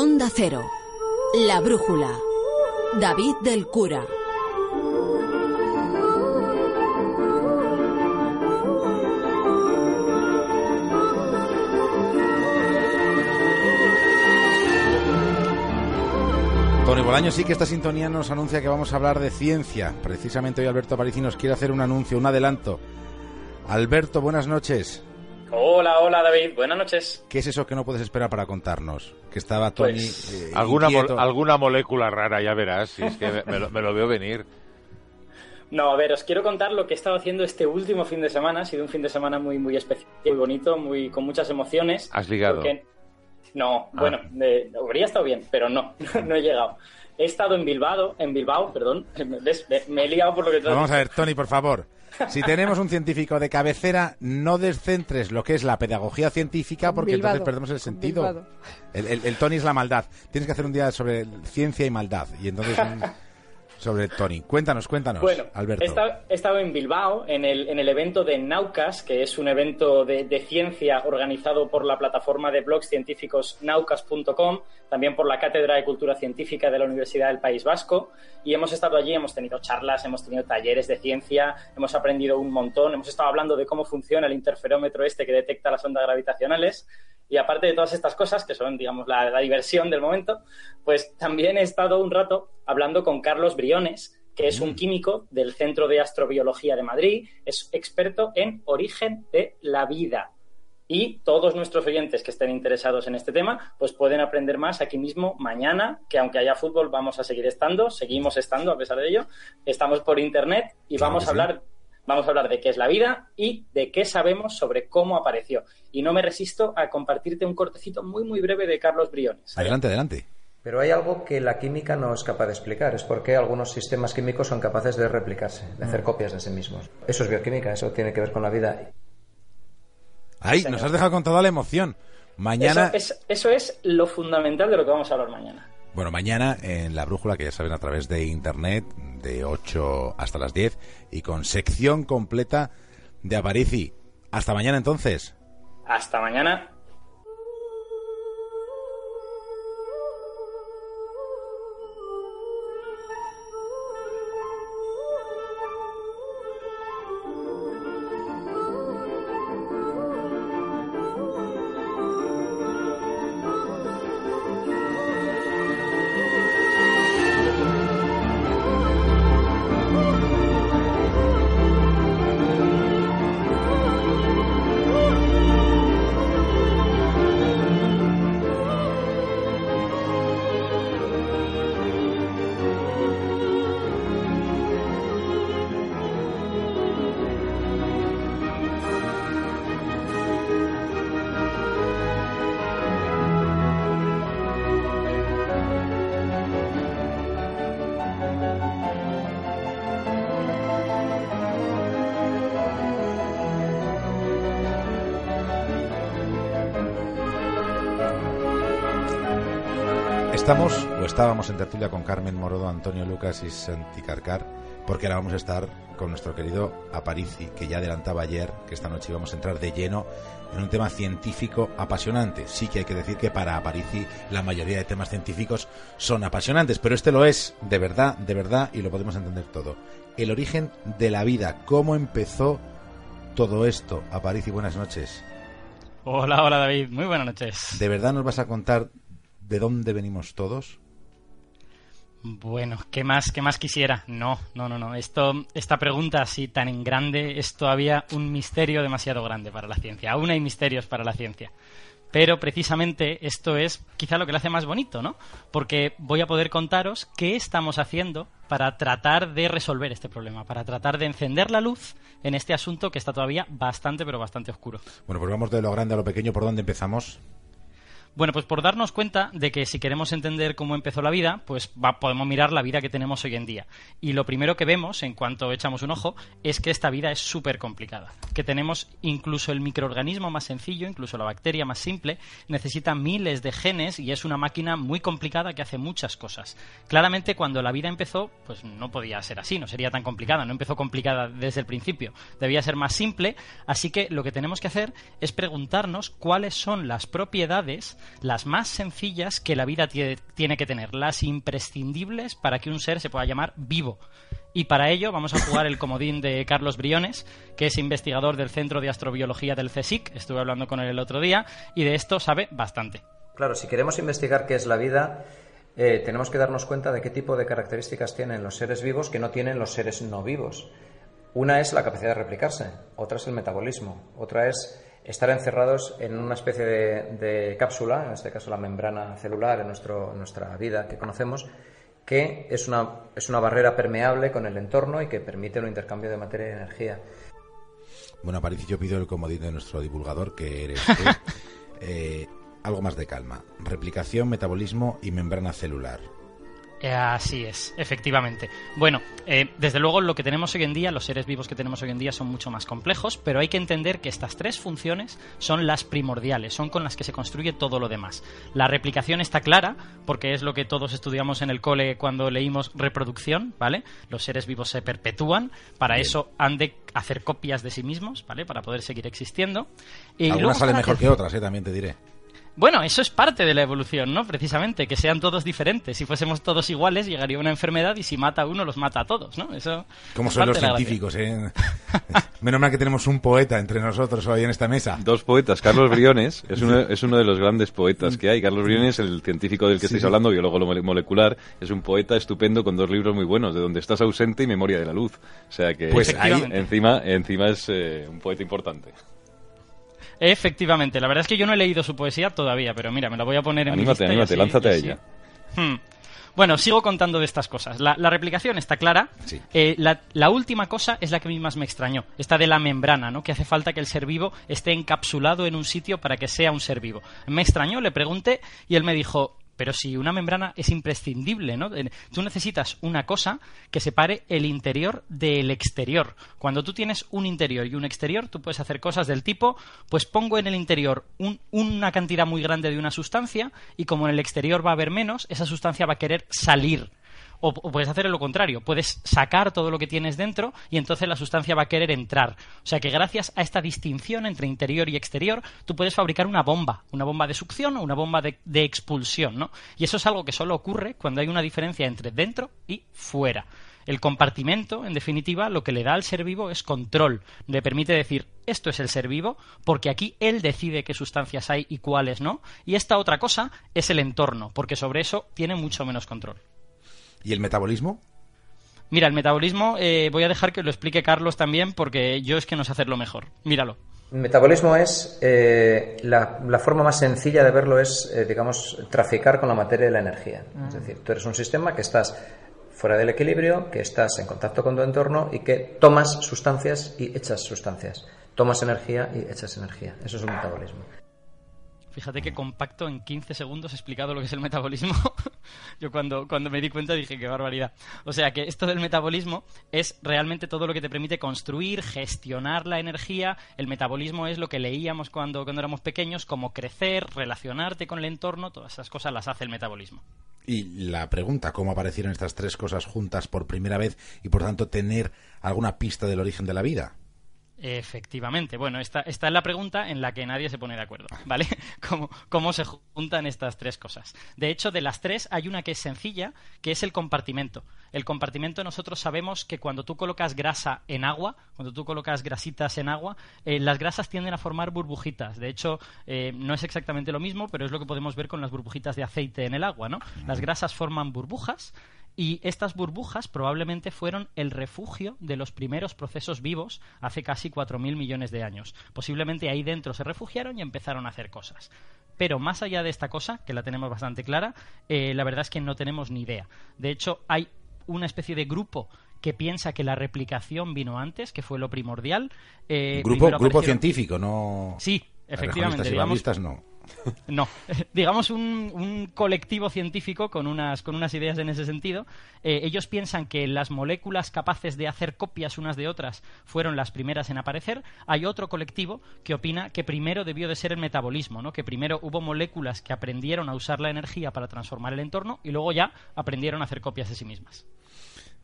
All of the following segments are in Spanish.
Onda Cero. La Brújula. David del Cura. Tony Bolaño, sí que esta sintonía nos anuncia que vamos a hablar de ciencia. Precisamente hoy Alberto Aparici nos quiere hacer un anuncio, un adelanto. Alberto, buenas noches. Hola, hola David, buenas noches. ¿Qué es eso que no puedes esperar para contarnos? Que estaba Tony. Pues, eh, Alguna, molécula rara, ya verás, si es que me, me lo, me lo veo venir. No, a ver, os quiero contar lo que he estado haciendo este último fin de semana. Ha sido un fin de semana muy, muy especial, muy bonito, muy, con muchas emociones. ¿Has ligado? Porque- No, Ah. bueno, eh, habría estado bien, pero no, no he llegado. He estado en Bilbao, en Bilbao, perdón. ¿Ves? Me, me he liado por lo que te vamos a ver, Tony, por favor. Si tenemos un científico de cabecera, no descentres lo que es la pedagogía científica porque Bilbado, entonces perdemos el sentido. El, el- el Tony es la maldad. Tienes que hacer un día sobre ciencia y maldad. Y entonces un- sobre Tony. Cuéntanos, cuéntanos, Bueno, Alberto. He, estado, en Bilbao en el, en el evento de Naucas, que es un evento de, de ciencia organizado por la plataforma de blogs científicos naucas.com, también por la Cátedra de Cultura Científica de la Universidad del País Vasco. Y hemos estado allí, hemos tenido charlas, hemos tenido talleres de ciencia, hemos aprendido un montón, hemos estado hablando de cómo funciona el interferómetro este que detecta las ondas gravitacionales. Y aparte de todas estas cosas, que son, digamos, la, la diversión del momento, pues también he estado un rato hablando con Carlos Briones, que es un químico del Centro de Astrobiología de Madrid, es experto en origen de la vida. Y todos nuestros oyentes que estén interesados en este tema, pues pueden aprender más aquí mismo mañana, que aunque haya fútbol vamos a seguir estando, seguimos estando a pesar de ello. Estamos por internet y vamos a sí. Vamos a hablar de qué es la vida y de qué sabemos sobre cómo apareció. Y no me resisto a compartirte un cortecito muy, muy breve de Carlos Briones. Adelante, adelante. Pero hay algo que la química no es capaz de explicar, es por qué algunos sistemas químicos son capaces de replicarse, de hacer copias de sí mismos. Eso es bioquímica, eso tiene que ver con la vida. Ahí, Señor. nos has dejado con toda la emoción. Mañana, Eso, es, eso es lo fundamental de lo que vamos a hablar mañana. bueno, mañana en la brújula, que ya saben, a través de internet, de 8 hasta las 10, y con sección completa de Aparici. Hasta mañana entonces. Hasta mañana. Estamos, o estábamos en tertulia con Carmen Morodo, Antonio Lucas y Santi Carcar, porque ahora vamos a estar con nuestro querido Aparici, que ya adelantaba ayer que esta noche íbamos a entrar de lleno en un tema científico apasionante. Sí que hay que decir que para Aparici la mayoría de temas científicos son apasionantes, pero este lo es de verdad, de verdad, y lo podemos entender todo. El origen de la vida, cómo empezó todo esto. Aparici, buenas noches. Hola, hola David, muy buenas noches. ¿De verdad nos vas a contar de dónde venimos todos? Bueno, ¿qué más, qué más quisiera? No, no, no, no. Esto, esta pregunta así tan en grande es todavía un misterio demasiado grande para la ciencia. Aún hay misterios para la ciencia. Pero precisamente esto es quizá lo que lo hace más bonito, ¿no? Porque voy a poder contaros qué estamos haciendo para tratar de resolver este problema, para tratar de encender la luz en este asunto que está todavía bastante, pero bastante oscuro. Bueno, pues vamos de lo grande a lo pequeño. ¿Por dónde empezamos? Bueno, pues por darnos cuenta de que si queremos entender cómo empezó la vida, pues podemos mirar la vida que tenemos hoy en día. Y lo primero que vemos, en cuanto echamos un ojo, es que esta vida es súper complicada. Que tenemos incluso el microorganismo más sencillo, incluso la bacteria más simple, necesita miles de genes y es una máquina muy complicada que hace muchas cosas. Claramente, cuando la vida empezó, pues no podía ser así, no sería tan complicada, no empezó complicada desde el principio. Debía ser más simple, así que lo que tenemos que hacer es preguntarnos cuáles son las propiedades las más sencillas que la vida tiene que tener, las imprescindibles para que un ser se pueda llamar vivo. Y para ello vamos a jugar el comodín de Carlos Briones, que es investigador del Centro de Astrobiología del CSIC, estuve hablando con él el otro día, y de esto sabe bastante. Claro, si queremos investigar qué es la vida, eh, tenemos que darnos cuenta de qué tipo de características tienen los seres vivos que no tienen los seres no vivos. Una es la capacidad de replicarse, otra es el metabolismo, otra es estar encerrados en una especie de, cápsula, en este caso la membrana celular en nuestro, nuestra vida que conocemos, que es una, es una barrera permeable con el entorno y que permite un intercambio de materia y energía. Bueno, París, yo pido el comodín de nuestro divulgador, que eres eh, algo más de calma. Replicación, metabolismo y membrana celular. Eh, así es, efectivamente. Bueno, eh, desde luego lo que tenemos hoy en día, los seres vivos que tenemos hoy en día son mucho más complejos, pero hay que entender que estas tres funciones son las primordiales, son con las que se construye todo lo demás. La replicación está clara, porque es lo que todos estudiamos en el cole cuando leímos reproducción, ¿vale? Los seres vivos se perpetúan, para eso han de hacer copias de sí mismos, ¿vale? Para poder seguir existiendo. Y Algunas salen mejor que otras, ¿eh? también te diré. Bueno, eso es parte de la evolución, ¿no? Precisamente, que sean todos diferentes. Si fuésemos todos iguales, llegaría una enfermedad y si mata a uno, los mata a todos, ¿no? Eso. Como son los científicos, ¿eh? Menos mal que tenemos un poeta entre nosotros hoy en esta mesa. Dos poetas. Carlos Briones es uno, es uno de los grandes poetas que hay. Carlos Briones, el científico del que estáis hablando, biólogo molecular, es un poeta estupendo con dos libros muy buenos, de donde estás ausente y Memoria de la Luz. O sea que pues ahí, encima, encima es eh, un poeta importante. Efectivamente, la verdad es que yo no he leído su poesía todavía, pero mira, me la voy a poner en anímate, mi lista. Anímate, lánzate a ella. Hmm. Bueno, sigo contando de estas cosas. La, replicación está clara. Eh, la, última cosa es la que a mí más me extrañó. Esta de la membrana, ¿no? Que hace falta que el ser vivo esté encapsulado en un sitio para que sea un ser vivo. Me extrañó, le pregunté y él me dijo, pero si una membrana es imprescindible, ¿no? Tú necesitas una cosa que separe el interior del exterior. Cuando tú tienes un interior y un exterior, tú puedes hacer cosas del tipo, pues pongo en el interior una cantidad muy grande de una sustancia y como en el exterior va a haber menos, esa sustancia va a querer salir o, puedes hacer lo contrario, puedes sacar todo lo que tienes dentro y entonces la sustancia va a querer entrar. O sea que gracias a esta distinción entre interior y exterior, tú puedes fabricar una bomba, una bomba de succión o una bomba de, de expulsión, ¿no? Y eso es algo que solo ocurre cuando hay una diferencia entre dentro y fuera. El compartimento, en definitiva, lo que le da al ser vivo es control. Le permite decir, esto es el ser vivo, porque aquí él decide qué sustancias hay y cuáles no. Y esta otra cosa es el entorno, porque sobre eso tiene mucho menos control. ¿Y el metabolismo? Mira, el metabolismo eh, voy a dejar que lo explique Carlos también porque yo es que no sé hacerlo mejor. Míralo. El metabolismo es, eh, la, forma más sencilla de verlo es, eh, digamos, traficar con la materia y la energía. Es ah. decir, tú eres un sistema que estás fuera del equilibrio, que estás en contacto con tu entorno y que tomas sustancias y echas sustancias. Tomas energía y echas energía. Eso es el metabolismo. Fíjate que compacto en 15 segundos explicado lo que es el metabolismo. Yo cuando, cuando me di cuenta dije qué barbaridad. O sea que esto del metabolismo es realmente todo lo que te permite construir, gestionar la energía. El metabolismo es lo que leíamos cuando, cuando éramos pequeños, como crecer, relacionarte con el entorno, todas esas cosas las hace el metabolismo. Y la pregunta, ¿cómo aparecieron estas tres cosas juntas por primera vez y por tanto tener alguna pista del origen de la vida? Efectivamente. Bueno, esta, esta, es la pregunta en la que nadie se pone de acuerdo, ¿vale? ¿Cómo, ¿Cómo, se juntan estas tres cosas? De hecho, de las tres hay una que es sencilla, que es el compartimento. El compartimento nosotros sabemos que cuando tú colocas grasa en agua, cuando tú colocas grasitas en agua, eh, las grasas tienden a formar burbujitas. De hecho, eh, no es exactamente lo mismo, pero es lo que podemos ver con las burbujitas de aceite en el agua, ¿no? Las grasas forman burbujas y estas burbujas probablemente fueron el refugio de los primeros procesos vivos hace casi 4.000 millones de años. Posiblemente ahí dentro se refugiaron y empezaron a hacer cosas. Pero más allá de esta cosa, que la tenemos bastante clara, eh, la verdad es que no tenemos ni idea. De hecho, hay una especie de grupo que piensa que la replicación vino antes, que fue lo primordial. Eh, grupo, grupo científico, no. Sí, efectivamente. Digamos, no. No, digamos un, colectivo científico con unas, con unas ideas en ese sentido. Eh, ellos piensan que las moléculas capaces de hacer copias unas de otras fueron las primeras en aparecer. Hay otro colectivo que opina que primero debió de ser el metabolismo, ¿no? que primero hubo moléculas que aprendieron a usar la energía para transformar el entorno y luego ya aprendieron a hacer copias de sí mismas.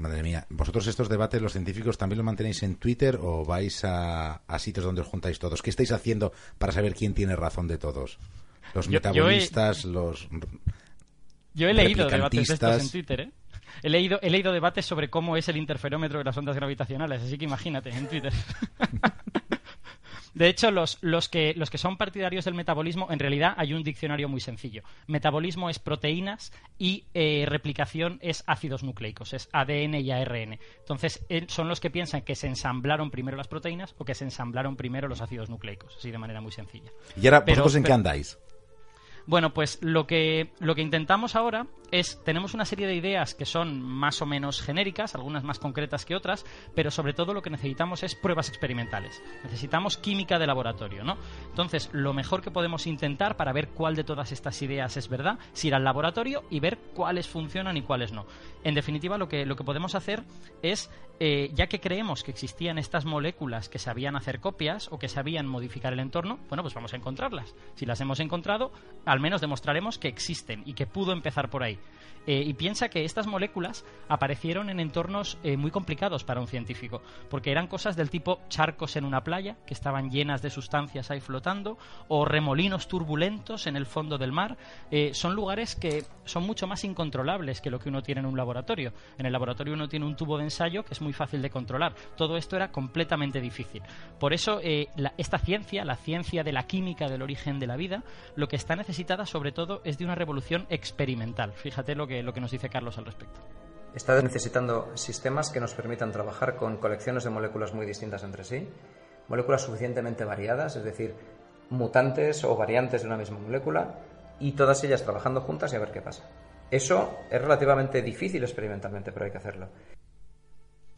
Madre mía, ¿vosotros estos debates, los científicos, también los mantenéis en Twitter o vais a, a sitios donde os juntáis todos? ¿Qué estáis haciendo para saber quién tiene razón de todos? Los metabolistas, los... Yo he leído debates de estos en Twitter, ¿eh? He leído, he leído debates sobre cómo es el interferómetro de las ondas gravitacionales, así que imagínate, en Twitter. De hecho, los, los, que, los que son partidarios del metabolismo, en realidad hay un diccionario muy sencillo. Metabolismo es proteínas y eh, replicación es ácidos nucleicos, es ADN y ARN. Entonces, son los que piensan que se ensamblaron primero las proteínas o que se ensamblaron primero los ácidos nucleicos, así de manera muy sencilla. ¿Y ahora vosotros en qué andáis? Bueno, pues lo que, lo que intentamos ahora es, tenemos una serie de ideas que son más o menos genéricas, algunas más concretas que otras, pero sobre todo lo que necesitamos es pruebas experimentales. Necesitamos química de laboratorio, ¿no? Entonces, lo mejor que podemos intentar para ver cuál de todas estas ideas es verdad, es ir al laboratorio y ver cuáles funcionan y cuáles no. En definitiva, lo que, lo que podemos hacer es, eh, ya que creemos que existían estas moléculas que sabían hacer copias o que sabían modificar el entorno, bueno, pues vamos a encontrarlas. Si las hemos encontrado, al menos demostraremos que existen y que pudo empezar por ahí. Eh, y piensa que estas moléculas aparecieron en entornos eh, muy complicados para un científico, porque eran cosas del tipo charcos en una playa, que estaban llenas de sustancias ahí flotando, o remolinos turbulentos en el fondo del mar. Eh, son lugares que son mucho más incontrolables que lo que uno tiene en un laboratorio. En el laboratorio uno tiene un tubo de ensayo que es muy fácil de controlar. Todo esto era completamente difícil. Por eso, esta ciencia, la ciencia de la química del origen de la vida, lo que está sobre todo es de una revolución experimental. Fíjate lo lo que nos dice Carlos al respecto. Está necesitando sistemas que nos permitan trabajar con colecciones de moléculas muy distintas entre sí, moléculas suficientemente variadas, es decir, mutantes o variantes de una misma molécula, y todas ellas trabajando juntas y a ver qué pasa. Eso es relativamente difícil experimentalmente, pero hay que hacerlo.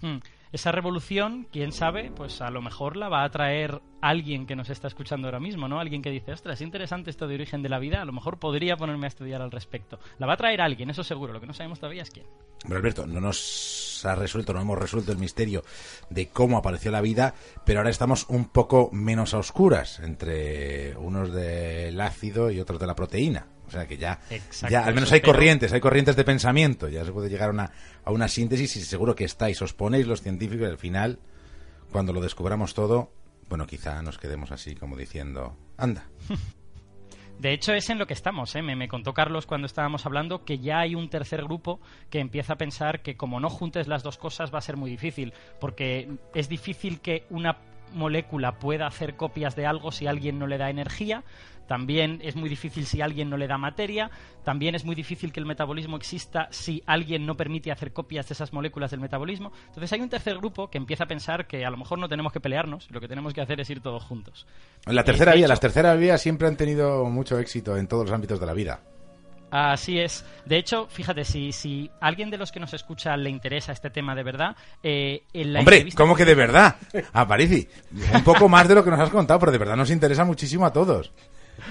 Hmm esa revolución, quién sabe, pues a lo mejor la va a traer alguien que nos está escuchando ahora mismo, ¿no? Alguien que dice, ostras, es interesante esto de origen de la vida, a lo mejor podría ponerme a estudiar al respecto. La va a traer alguien, eso seguro, lo que no sabemos todavía es quién. Pero Alberto, no nos ha resuelto, no hemos resuelto el misterio de cómo apareció la vida, pero ahora estamos un poco menos a oscuras entre unos del ácido y otros de la proteína. O sea que ya, ya al menos hay corrientes, hay corrientes de pensamiento, ya se puede llegar a una, a una síntesis y seguro que estáis, os ponéis los científicos y al final, cuando lo descubramos todo, bueno, quizá nos quedemos así como diciendo, anda. De hecho, es en lo que estamos. ¿eh? Me, me, contó Carlos cuando estábamos hablando que ya hay un tercer grupo que empieza a pensar que como no juntes las dos cosas va a ser muy difícil, porque es difícil que una molécula pueda hacer copias de algo si alguien no le da energía, también es muy difícil si alguien no le da materia, también es muy difícil que el metabolismo exista si alguien no permite hacer copias de esas moléculas del metabolismo. Entonces hay un tercer grupo que empieza a pensar que a lo mejor no tenemos que pelearnos, lo que tenemos que hacer es ir todos juntos. La tercera vía, las terceras vías siempre han tenido mucho éxito en todos los ámbitos de la vida. Así es. De hecho, fíjate, si, si alguien de los que nos escucha le interesa este tema de verdad, eh, Hombre, ¿cómo que de verdad? Aparici, un poco más de lo que nos has contado, pero de verdad nos interesa muchísimo a todos.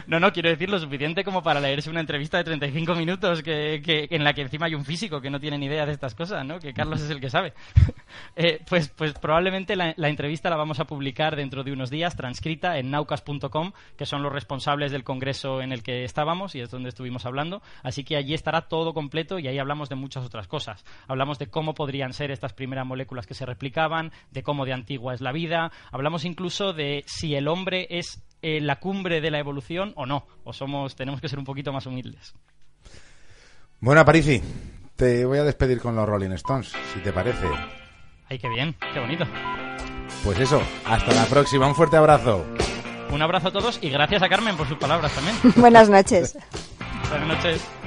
No, no, quiero decir lo suficiente como para leerse una entrevista de 35 minutos que, en la que encima hay un físico que no tiene ni idea de estas cosas, ¿no? Que Carlos es el que sabe. Eh, pues, pues probablemente la, entrevista la vamos a publicar dentro de unos días, transcrita en naucas.com, que son los responsables del congreso en el que estábamos y es donde estuvimos hablando. Así que allí estará todo completo y ahí hablamos de muchas otras cosas. Hablamos de cómo podrían ser estas primeras moléculas que se replicaban, de cómo de antigua es la vida. Hablamos incluso de si el hombre es eh, la cumbre de la evolución o no, o somos tenemos que ser un poquito más humildes. Bueno, Parisi, te voy a despedir con los Rolling Stones, si te parece. Ay, qué bien, qué bonito. Pues eso, hasta la próxima, un fuerte abrazo. Un abrazo a todos y gracias a Carmen por sus palabras también. Buenas noches. Buenas noches.